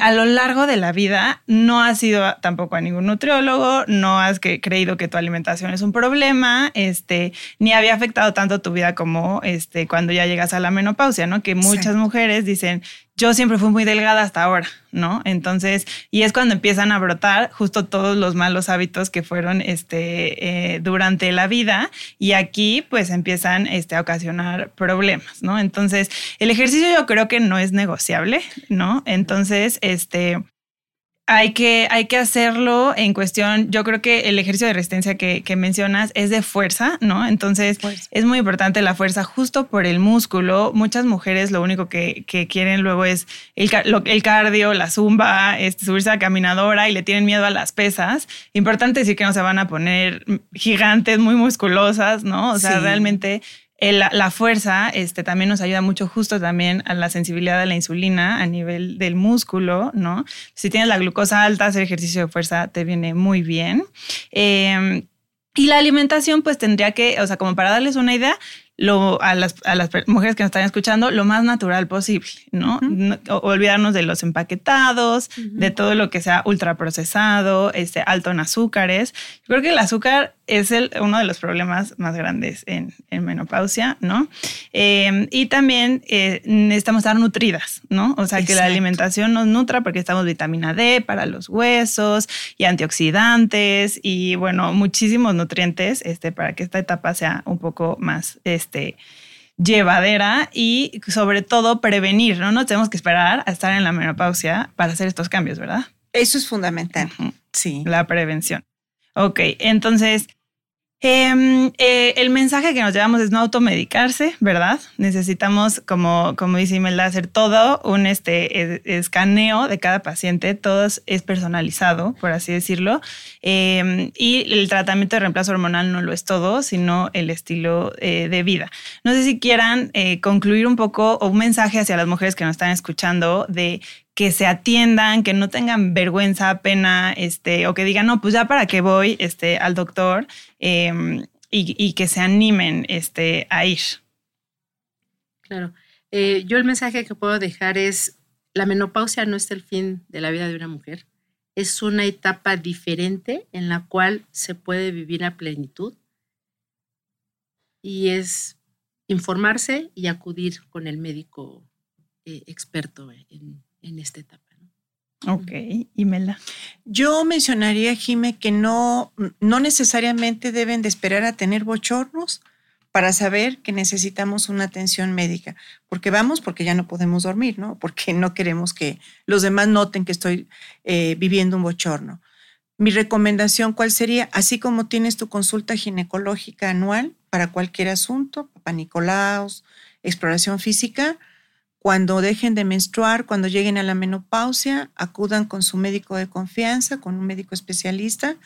Speaker 3: a lo largo de la vida no has ido tampoco a ningún nutriólogo, no has creído que tu alimentación es un problema, este, ni había afectado tanto tu vida como este, cuando ya llegas a la menopausia, ¿no? Que muchas mujeres dicen, yo siempre fui muy delgada hasta ahora, ¿no? Entonces, y es cuando empiezan a brotar justo todos los malos hábitos que fueron este, eh, durante la vida y aquí pues empiezan este, a ocasionar problemas, ¿no? Entonces, el ejercicio yo creo que no es negociable, ¿no? Entonces, este, hay que, hay que hacerlo en cuestión, yo creo que el ejercicio de resistencia que, mencionas es de fuerza, ¿no? Entonces es muy importante la fuerza justo por el músculo. Muchas mujeres lo único que, quieren luego es el, el cardio, la zumba, este, subirse a la caminadora y le tienen miedo a las pesas. Importante decir que no se van a poner gigantes, muy musculosas, ¿no? O sea, realmente la, fuerza este, también nos ayuda mucho justo también a la sensibilidad de la insulina a nivel del músculo, ¿no? Si tienes la glucosa alta, hacer ejercicio de fuerza te viene muy bien. Em, y la alimentación, pues tendría que, o sea, como para darles una idea, lo, a, las, a las mujeres que nos están escuchando lo más natural posible, ¿no? olvidarnos de los empaquetados, de todo lo que sea ultraprocesado, este, alto en azúcares. Yo creo que el azúcar es el, uno de los problemas más grandes en, en menopausia, ¿no? Em, y también eh, necesitamos estar nutridas, ¿no? O sea, que la alimentación nos nutra porque estamos vitamina D para los huesos y antioxidantes y, bueno, muchísimos nutrientes este, para que esta etapa sea un poco más... Este, este, llevadera y sobre todo prevenir, ¿no? No tenemos que esperar a estar en la menopausia para hacer estos cambios, ¿verdad?
Speaker 4: Eso es fundamental. Sí.
Speaker 3: La prevención. Ok, entonces, Em, eh, el mensaje que nos llevamos es no automedicarse, ¿verdad? Necesitamos, como, como dice Imelda, hacer todo un este, escaneo de cada paciente, todo es personalizado, por así decirlo. Em, y el tratamiento de reemplazo hormonal no lo es todo, sino el estilo eh, de vida. No sé si quieran eh, concluir un poco o un mensaje hacia las mujeres que nos están escuchando de que se atiendan, que no tengan vergüenza, pena, este, o que digan, no, pues ya para qué voy este, al doctor em, y, que se animen este, a ir.
Speaker 5: Claro. Eh, yo el mensaje que puedo dejar es, la menopausia no es el fin de la vida de una mujer, es una etapa diferente en la cual se puede vivir a plenitud y es informarse y acudir con el médico eh, experto en, en, esta etapa.
Speaker 3: Ok, Imelda.
Speaker 4: Yo mencionaría, Jime, que no, no necesariamente deben de esperar a tener bochornos para saber que necesitamos una atención médica, porque vamos porque ya no podemos dormir, ¿no? Porque no queremos que los demás noten que estoy eh, viviendo un bochorno. Mi recomendación, ¿cuál sería? Así como tienes tu consulta ginecológica anual para cualquier asunto, papá Nicolaos, exploración física, cuando dejen de menstruar, cuando lleguen a la menopausia, acudan con su médico de confianza, con un médico especialista,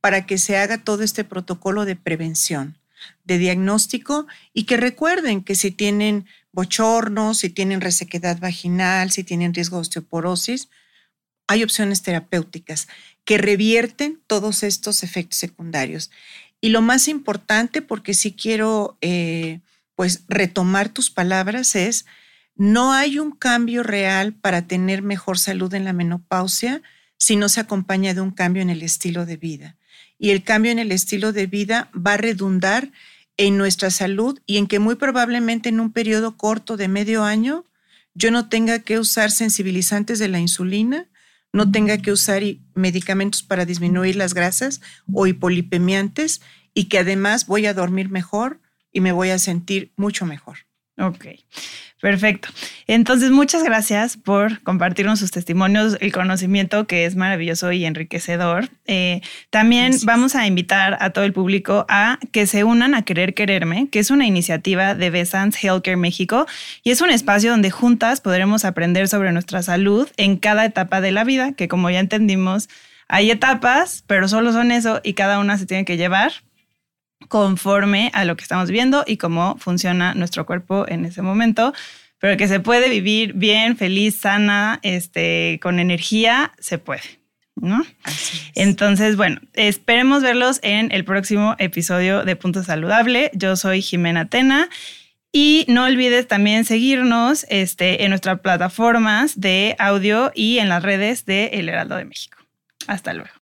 Speaker 4: para que se haga todo este protocolo de prevención, de diagnóstico y que recuerden que si tienen bochornos, si tienen resequedad vaginal, si tienen riesgo de osteoporosis, hay opciones terapéuticas que revierten todos estos efectos secundarios. Y lo más importante, porque sí quiero eh, pues retomar tus palabras, es no hay un cambio real para tener mejor salud en la menopausia si no se acompaña de un cambio en el estilo de vida. Y el cambio en el estilo de vida va a redundar en nuestra salud y en que muy probablemente en un periodo corto de medio año yo no tenga que usar sensibilizantes de la insulina, no tenga que usar medicamentos para disminuir las grasas o hipolipemiantes y que además voy a dormir mejor y me voy a sentir mucho mejor.
Speaker 3: Ok, perfecto. Entonces, muchas gracias por compartirnos sus testimonios, el conocimiento que es maravilloso y enriquecedor. Eh, también vamos a invitar a todo el público a que se unan a Querer Quererme, que es una iniciativa de Besans Healthcare México y es un espacio donde juntas podremos aprender sobre nuestra salud en cada etapa de la vida, que como ya entendimos, hay etapas, pero solo son eso y cada una se tiene que llevar conforme a lo que estamos viendo y cómo funciona nuestro cuerpo en ese momento, pero que se puede vivir bien, feliz, sana, este, con energía, se puede. ¿No? Entonces, bueno, esperemos verlos en el próximo episodio de Punto Saludable. Yo soy Jimena Tena y no olvides también seguirnos este, en nuestras plataformas de audio y en las redes de El Heraldo de México. Hasta luego.